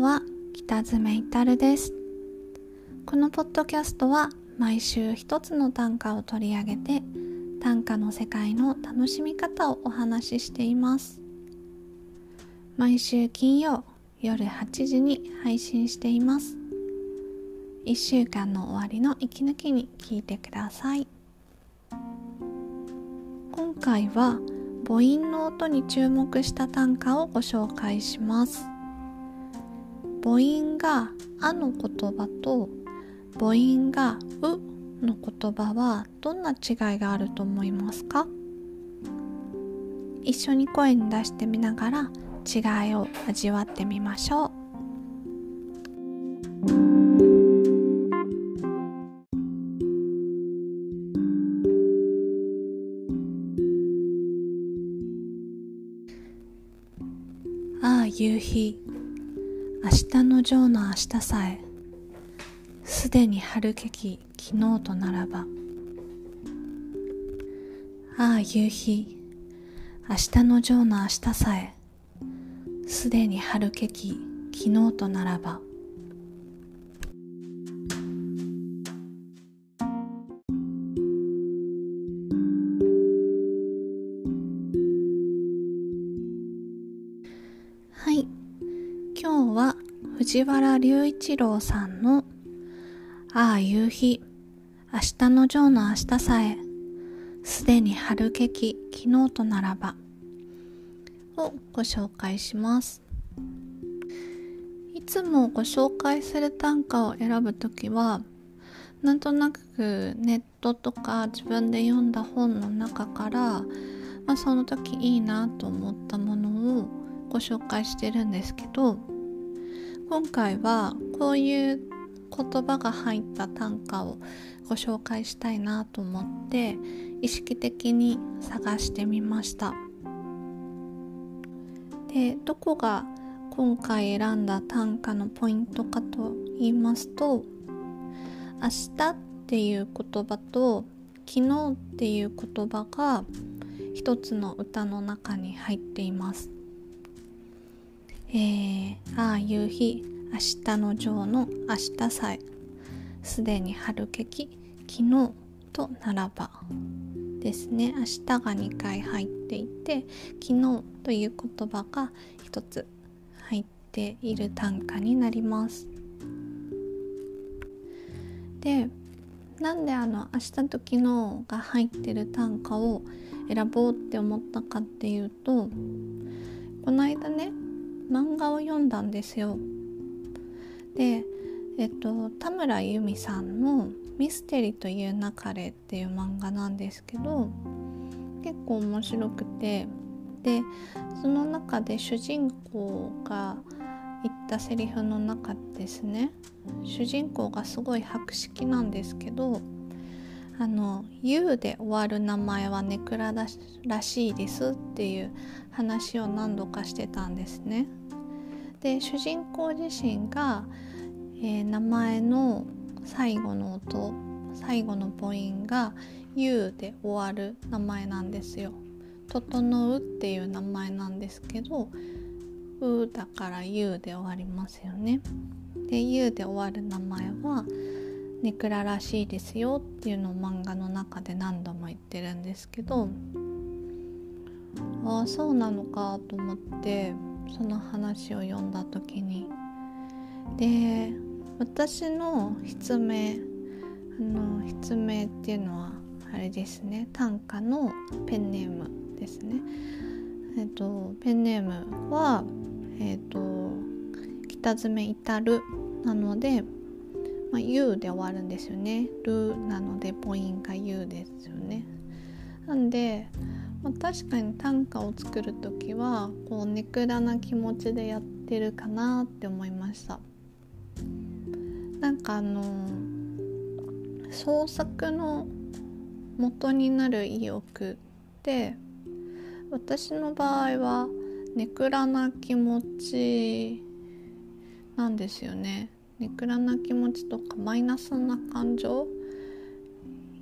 んは北爪至です。このポッドキャストは毎週一つの短歌を取り上げて短歌の世界の楽しみ方をお話ししています。毎週金曜夜8時に配信しています。1週間の終わりの息抜きに聞いてください。今回は母音の音に注目した短歌をご紹介します。母音が「あ」の言葉と母音が「う」の言葉はどんな違いがあると思いますか？一緒に声に出してみながら違いを味わってみましょう。ああ夕日明日のジョーの明日さえすでに春けき昨日とならば。ああ夕日明日のジョーの明日さえすでに春けき昨日とならば。藤原隆一郎さんの「ああ夕日明日のジョーの明日さえすでに春けき昨日とならば」をご紹介します。いつもご紹介する短歌を選ぶときはなんとなくネットとか自分で読んだ本の中から、まあ、その時いいなと思ったものをご紹介してるんですけど今回はこういう言葉が入った短歌をご紹介したいなと思って意識的に探してみました。でどこが今回選んだ短歌のポイントかと言いますと「明日」っていう言葉と「昨日」っていう言葉が一つの歌の中に入っています。えー、ああ夕日明日のジョーの明日さえすでに春けき昨日とならばですね。明日が2回入っていて昨日という言葉が1つ入っている短歌になります。でなんであの明日と昨日が入ってる短歌を選ぼうって思ったかっていうとこの間ね漫画を読んだんですよ。で、えっと、田村由美さんの「ミステリという流れ」っていう漫画なんですけど結構面白くてでその中で主人公が言ったセリフの中ですね主人公がすごい博識なんですけどあの「U」で終わる名前はネクラらしいですっていう話を何度かしてたんですね。で主人公自身が、えー、名前の最後の音最後の母音が「U」で終わる名前なんですよ。整うっていう名前なんですけど「う」だから「U」で終わりますよね。で「U」で終わる名前は「ネクラらしいですよ」っていうのを漫画の中で何度も言ってるんですけどああそうなのかと思ってその話を読んだ時に。で私の筆名あの筆名っていうのはあれですね。短歌のペンネームですね。えっとペンネームはえっと北爪至るなので、まあ、U で終わるんですよね。るなので母音が U ですよね。なんでまあ、確かに短歌を作る時はこうネクラな気持ちでやってるかなって思いました。なんかあの創作の元になる意欲って私の場合はネクラな気持ちなんですよね。ネクラな気持ちとかマイナスな感情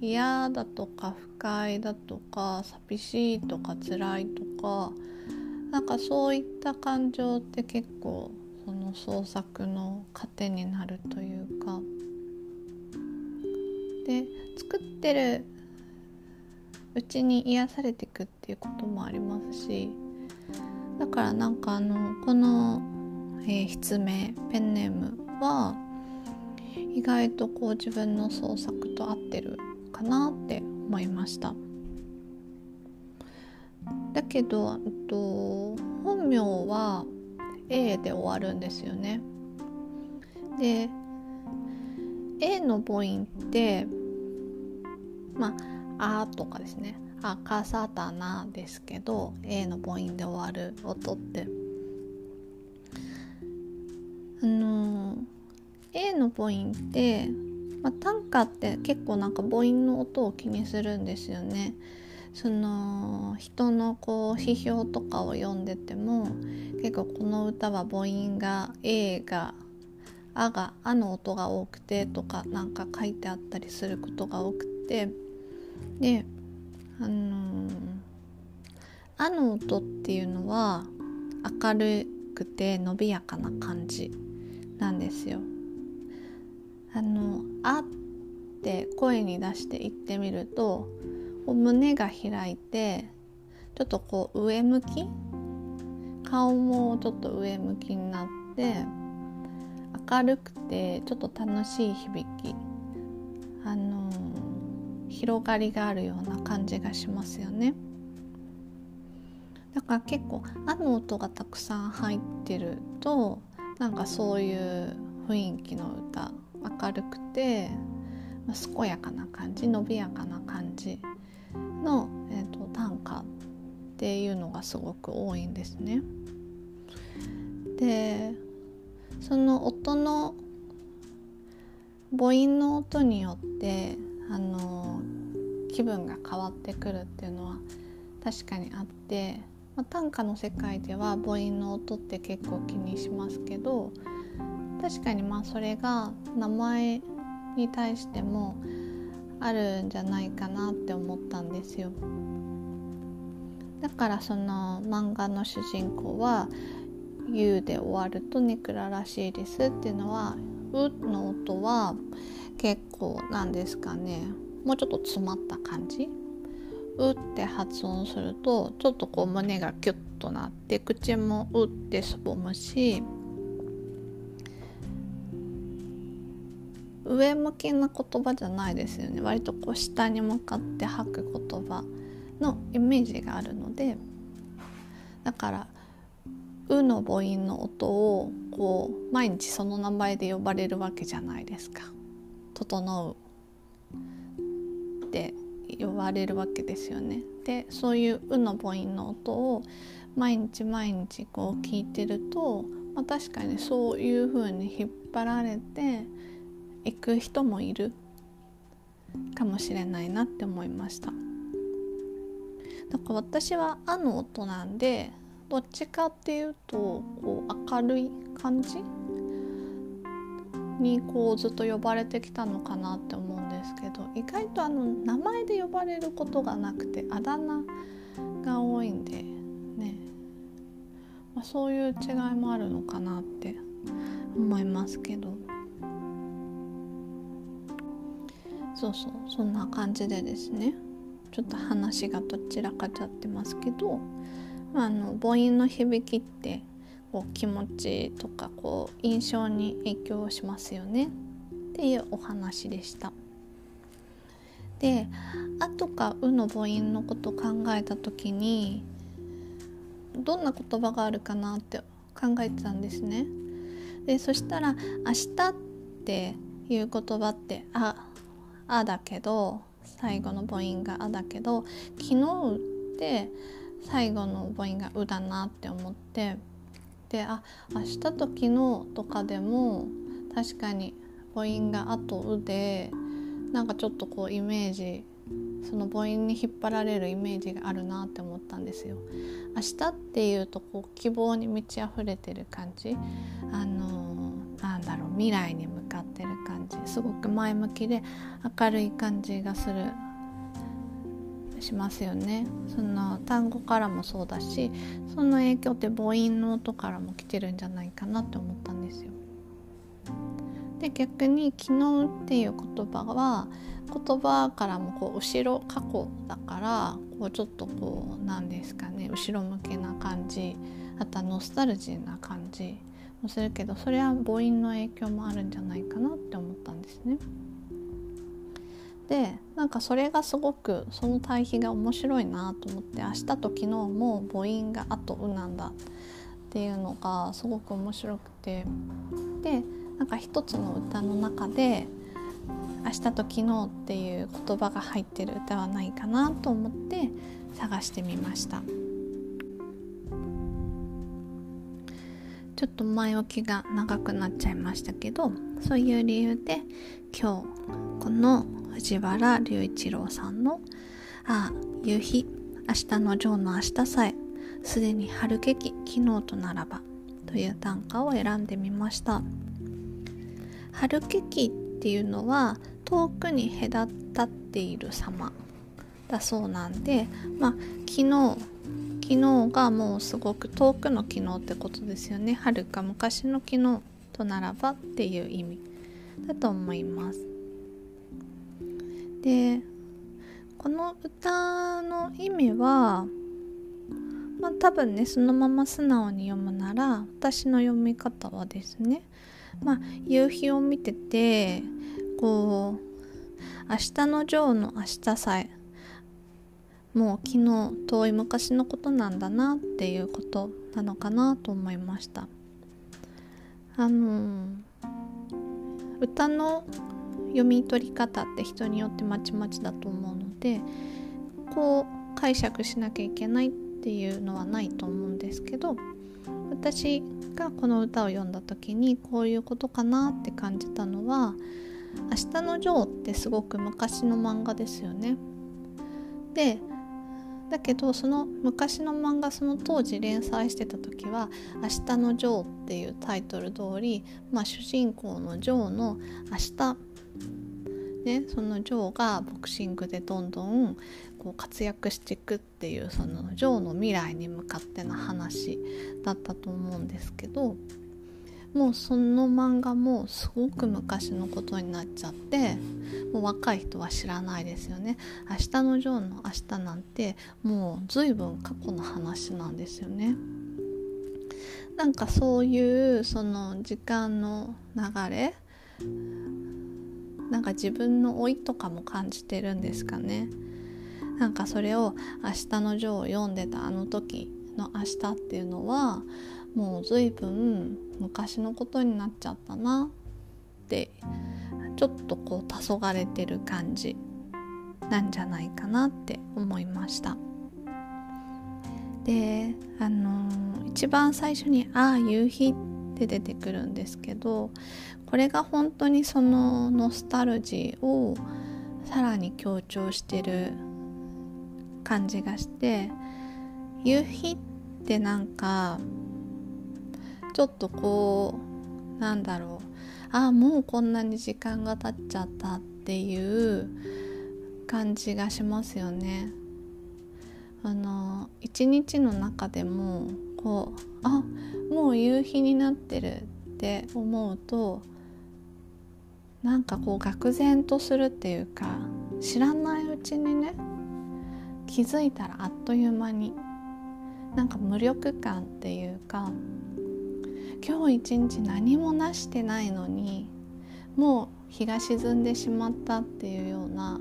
嫌だとか不快だとか寂しいとか辛いとかなんかそういった感情って結構その創作の糧になるというか。で作ってるうちに癒されていくっていうこともありますしだからなんかあのこの、えー、筆名ペンネームは意外とこう自分の創作と合ってるかなって思いました。だけどと本名は A で終わるんですよね。で A の母音ってまあ「あ」とかですね「あかさたな」ですけど A の母音で終わる音って。あの A の母音って、まあ、短歌って結構なんか母音の音を気にするんですよね。その人のこう批評とかを読んでても結構この歌は母音が A が「あ」が「あ」の音が多くてとかなんか書いてあったりすることが多くてであの「あ」の音っていうのは明るくて伸びやかな感じなんですよ。あの「あ」って声に出して言ってみると胸が開いてちょっとこう上向き？顔もちょっと上向きになって明るくてちょっと楽しい響き。あの、広がりがあるような感じがしますよね。だから結構「あ」の音がたくさん入ってるとなんかそういう雰囲気の歌明るくて、まあ、健やかな感じ伸びやかな感じの、えーと、短歌っていうのがすごく多いんですね。でその音の母音の音によってあの気分が変わってくるっていうのは確かにあって、まあ、短歌の世界では母音の音って結構気にしますけど確かにまあそれが名前に対してもあるんじゃないかなって思ったんですよ。だからその漫画の主人公は「U」で終わるとネクラらしいですっていうのは「う」の音は結構なんですかね。もうちょっと詰まった感じ。うって発音するとちょっとこう胸がキュッとなって口もうってすぼむし上向きな言葉じゃないですよね。割とこう下に向かって吐く言葉のイメージがあるので。だから「う」の母音の音をこう毎日その名前で呼ばれるわけじゃないですか「整う」って呼ばれるわけですよね。でそういう「う」の母音の音を毎日毎日こう聞いてると、まあ、確かにそういう風に引っ張られて行く人もいるかもしれないなって思いましただか私は「あ」の音なんでどっちかっていうとこう明るい感じにこうずっと呼ばれてきたのかなって思うんですけど意外とあの名前で呼ばれることがなくてあだ名が多いんでね、まあ、そういう違いもあるのかなって思いますけど。そうそうそんな感じでですねちょっと話がどちらかちゃってますけど、まあ、あの母音の響きってこう気持ちとかこう印象に影響しますよねっていうお話でした。で「あ」とか「う」の母音のこと考えた時にどんな言葉があるかなって考えてたんですね。でそしたら「明日」っていう言葉って「あ」あだけど最後の母音があだけど昨日って最後の母音がうだなって思ってであ明日と昨日とかでも確かに母音があとうでなんかちょっとこうイメージその母音に引っ張られるイメージがあるなって思ったんですよ。明日っていうとこう希望に満ち溢れてる感じあの、なんだろう未来に向かってる感じすごく前向きで明るい感じがするしますよねその単語からもそうだしその影響って母音の音からも来てるんじゃないかなって思ったんですよ。で逆に「昨日」っていう言葉は言葉からもこう後ろ過去だからこうちょっとこうなんですかね後ろ向けな感じあとはノスタルジーな感じもするけどそれは母音の影響もあるんじゃないかなって思ったんですね。でなんかそれがすごくその対比が面白いなと思って明日と昨日も母音が「あ」と「う」なんだっていうのがすごく面白くてでなんか一つの歌の中で「明日と昨日」っていう言葉が入ってる歌はないかなと思って探してみましたちょっと前置きが長くなっちゃいましたけどそういう理由で今日この藤原隆一郎さんの「ああ夕日明日のジョーの明日さえすでに春けき昨日とならば」という短歌を選んでみました。春けきっていうのは遠くに隔たっている様だそうなんでまあ昨日昨日がもうすごく遠くの昨日ってことですよね。遥か昔の昨日とならばっていう意味だと思います。でこの歌の意味はまあ多分ねそのまま素直に読むなら私の読み方はですねまあ夕日を見ててこう明日のジョーの明日さえもう昨日遠い昔のことなんだなっていうことなのかなと思いましたあの歌の読み取り方って人によってまちまちだと思うのでこう解釈しなきゃいけないっていうのはないと思うんですけど私がこの歌を読んだ時にこういうことかなって感じたのは「明日のジョー」ってすごく昔の漫画ですよね。でだけどその昔の漫画その当時連載してた時は「明日のジョー」っていうタイトル通り、まあ、主人公のジョーの明日ね、そのジョーがボクシングでどんどんこう活躍していくっていうそのジョーの未来に向かっての話だったと思うんですけどもうその漫画もすごく昔のことになっちゃってもう若い人は知らないですよね。明日のジョーの明日なんてもう随分過去の話なんですよね。なんかそういうその時間の流れなんか自分の老いとかも感じてるんですかね。なんかそれを「明日のジョー」を読んでたあの時の明日っていうのはもう随分昔のことになっちゃったな。ってちょっとこう黄昏れてる感じ。なんじゃないかなって思いました。であのー、一番最初に「ああ夕日」って出てくるんですけどこれが本当にそのノスタルジーをさらに強調してる感じがして夕日ってなんかちょっとこうなんだろうああもうこんなに時間が経っちゃったっていう感じがしますよね。あの一日の中でもこうあもう夕日になってるって思うとなんかこう愕然とするっていうか知らないうちにね気づいたらあっという間になんか無力感っていうか今日一日何もなしてないのにもう日が沈んでしまったっていうような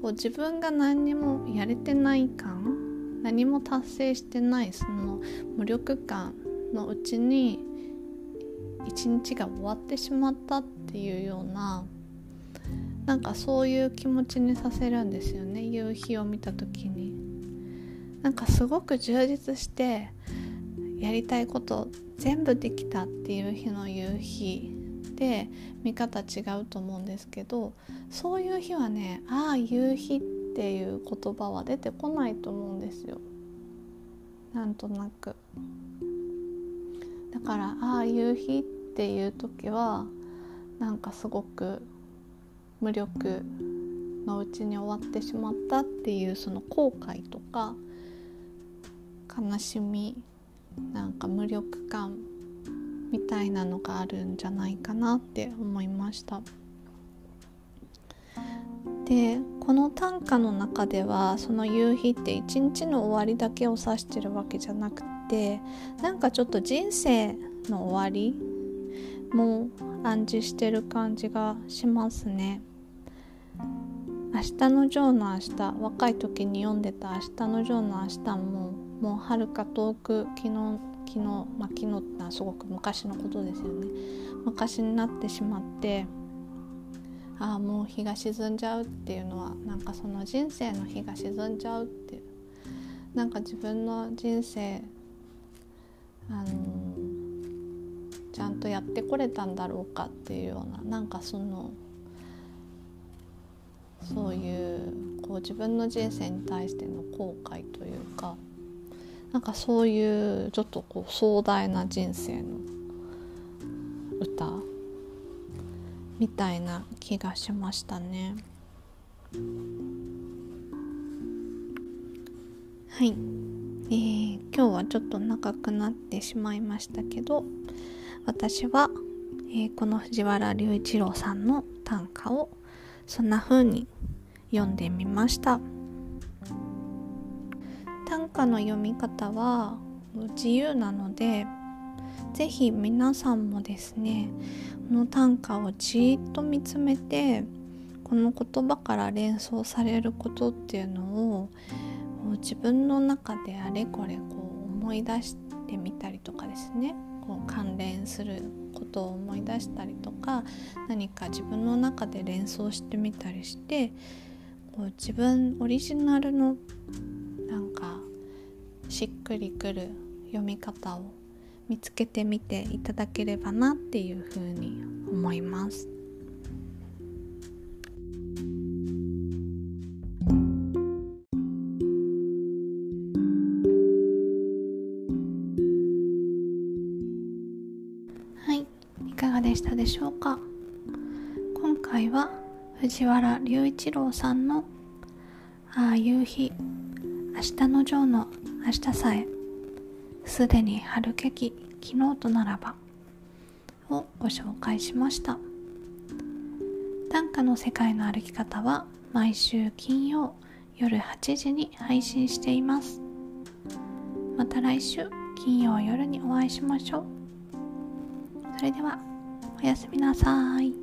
こう自分が何にもやれてない感何も達成してないその無力感のうちに一日が終わってしまったっていうようななんかそういう気持ちにさせるんですよね夕日を見た時に。なんかすごく充実してやりたいこと全部できたっていう日の夕日で見方違うと思うんですけどそういう日はねああ夕日っていう言葉は出てこないと思うんですよ。なんとなく。だからああ夕日っていう時はなんかすごく無力のうちに終わってしまったっていうその後悔とか悲しみなんか無力感みたいなのがあるんじゃないかなって思いました。でこの短歌の中ではその夕日って一日の終わりだけを指してるわけじゃなくてなんかちょっと人生の終わりも暗示してる感じがしますね。明日のジョーの明日若い時に読んでた「明日のジョーの明日も」もうはるか遠く昨日昨日まあ昨日ってのはすごく昔のことですよね昔になってしまってああもう日が沈んじゃうっていうのはなんかその人生の日が沈んじゃうっていうなんか自分の人生あのちゃんとやってこれたんだろうかっていうようななんかそのそういうこう自分の人生に対しての後悔というかなんかそういうちょっとこう壮大な人生の歌みたいな気がしましたね。はい、えー、今日はちょっと長くなってしまいましたけど私は、えー、この藤原龍一郎さんの短歌をそんな風に読んでみました短歌の読み方は自由なので是非皆さんもですねこの短歌をじっと見つめてこの言葉から連想されることっていうのを自分の中であれこれこう思い出してみたりとかですねこう関連することを思い出したりとか何か自分の中で連想してみたりしてこう自分オリジナルのしっくりくる読み方を見つけてみていただければなっていうふうに思います。はいいかがでしたでしょうか？今回は藤原龍一郎さんの「ああ夕日明日のジョーの明日さえすでに春けき昨日とならばをご紹介しました。短歌の世界の歩き方は毎週金曜夜8時に配信しています。また来週金曜夜にお会いしましょう。それではおやすみなさい。